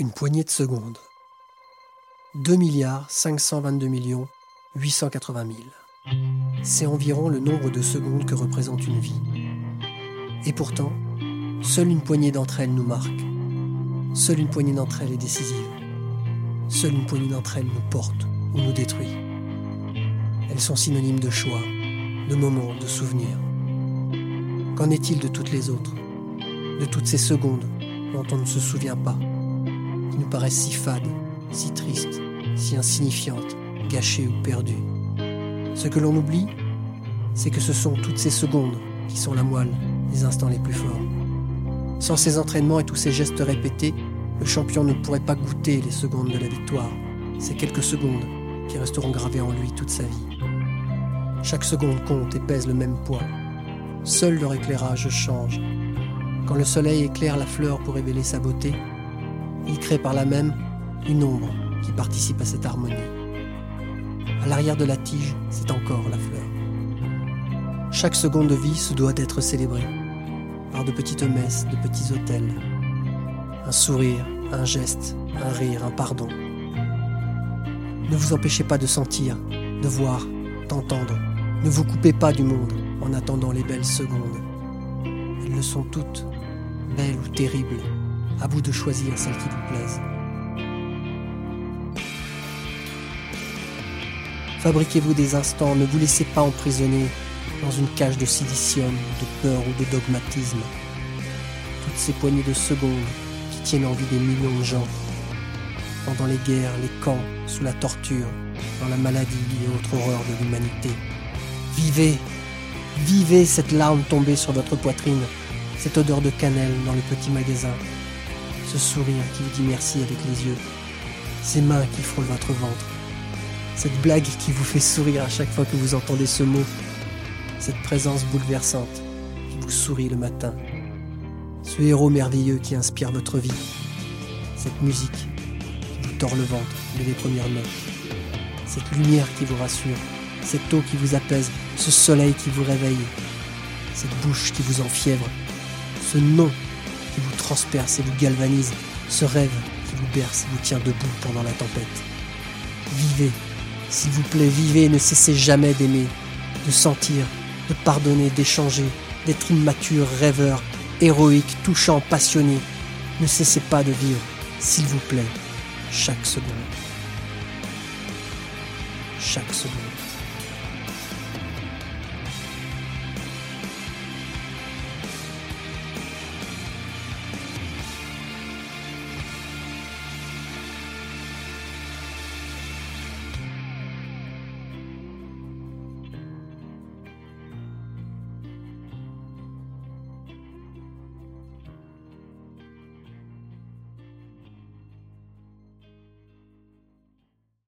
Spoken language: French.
Une poignée de secondes. 2 milliards 522 millions 880 000. C'est environ le nombre de secondes que représente une vie. Et pourtant, seule une poignée d'entre elles nous marque. Seule une poignée d'entre elles est décisive. Seule une poignée d'entre elles nous porte ou nous détruit. Elles sont synonymes de choix, de moments, de souvenirs. Qu'en est-il de toutes les autres? De toutes ces secondes dont on ne se souvient pas, nous paraissent si fades, si tristes, si insignifiantes, gâchées ou perdues Ce que l'on oublie, c'est que ce sont toutes ces secondes qui sont la moelle des instants les plus forts. Sans ces entraînements et tous ces gestes répétés, le champion ne pourrait pas goûter les secondes de la victoire. Ces quelques secondes qui resteront gravées en lui toute sa vie. Chaque seconde compte et pèse le même poids. Seul leur éclairage change. Quand le soleil éclaire la fleur pour révéler sa beauté, il crée par là même une ombre qui participe à cette harmonie. À l'arrière de la tige, c'est encore la fleur. Chaque seconde de vie se doit d'être célébrée par de petites messes, de petits hôtels. Un sourire, un geste, un rire, un pardon. Ne vous empêchez pas de sentir, de voir, d'entendre. Ne vous coupez pas du monde en attendant les belles secondes. Elles le sont toutes, belles ou terribles. À vous de choisir celle qui vous plaise. Fabriquez-vous des instants, ne vous laissez pas emprisonner dans une cage de silicium, de peur ou de dogmatisme. Toutes ces poignées de secondes qui tiennent en vie des millions de gens, pendant les guerres, les camps, sous la torture, dans la maladie et autres horreurs de l'humanité. Vivez, vivez cette larme tombée sur votre poitrine, cette odeur de cannelle dans le petit magasin, ce sourire qui vous dit merci avec les yeux, ces mains qui frôlent votre ventre, cette blague qui vous fait sourire à chaque fois que vous entendez ce mot, cette présence bouleversante qui vous sourit le matin, ce héros merveilleux qui inspire votre vie, cette musique qui vous tord le ventre dès les premières notes, cette lumière qui vous rassure, cette eau qui vous apaise, ce soleil qui vous réveille, cette bouche qui vous enfièvre, ce nom qui vous transperce et vous galvanise, ce rêve qui vous berce et vous tient debout pendant la tempête. Vivez, s'il vous plaît, vivez ne cessez jamais d'aimer, de sentir, de pardonner, d'échanger, d'être immature, rêveur, héroïque, touchant, passionné. Ne cessez pas de vivre, s'il vous plaît, chaque seconde. Chaque seconde.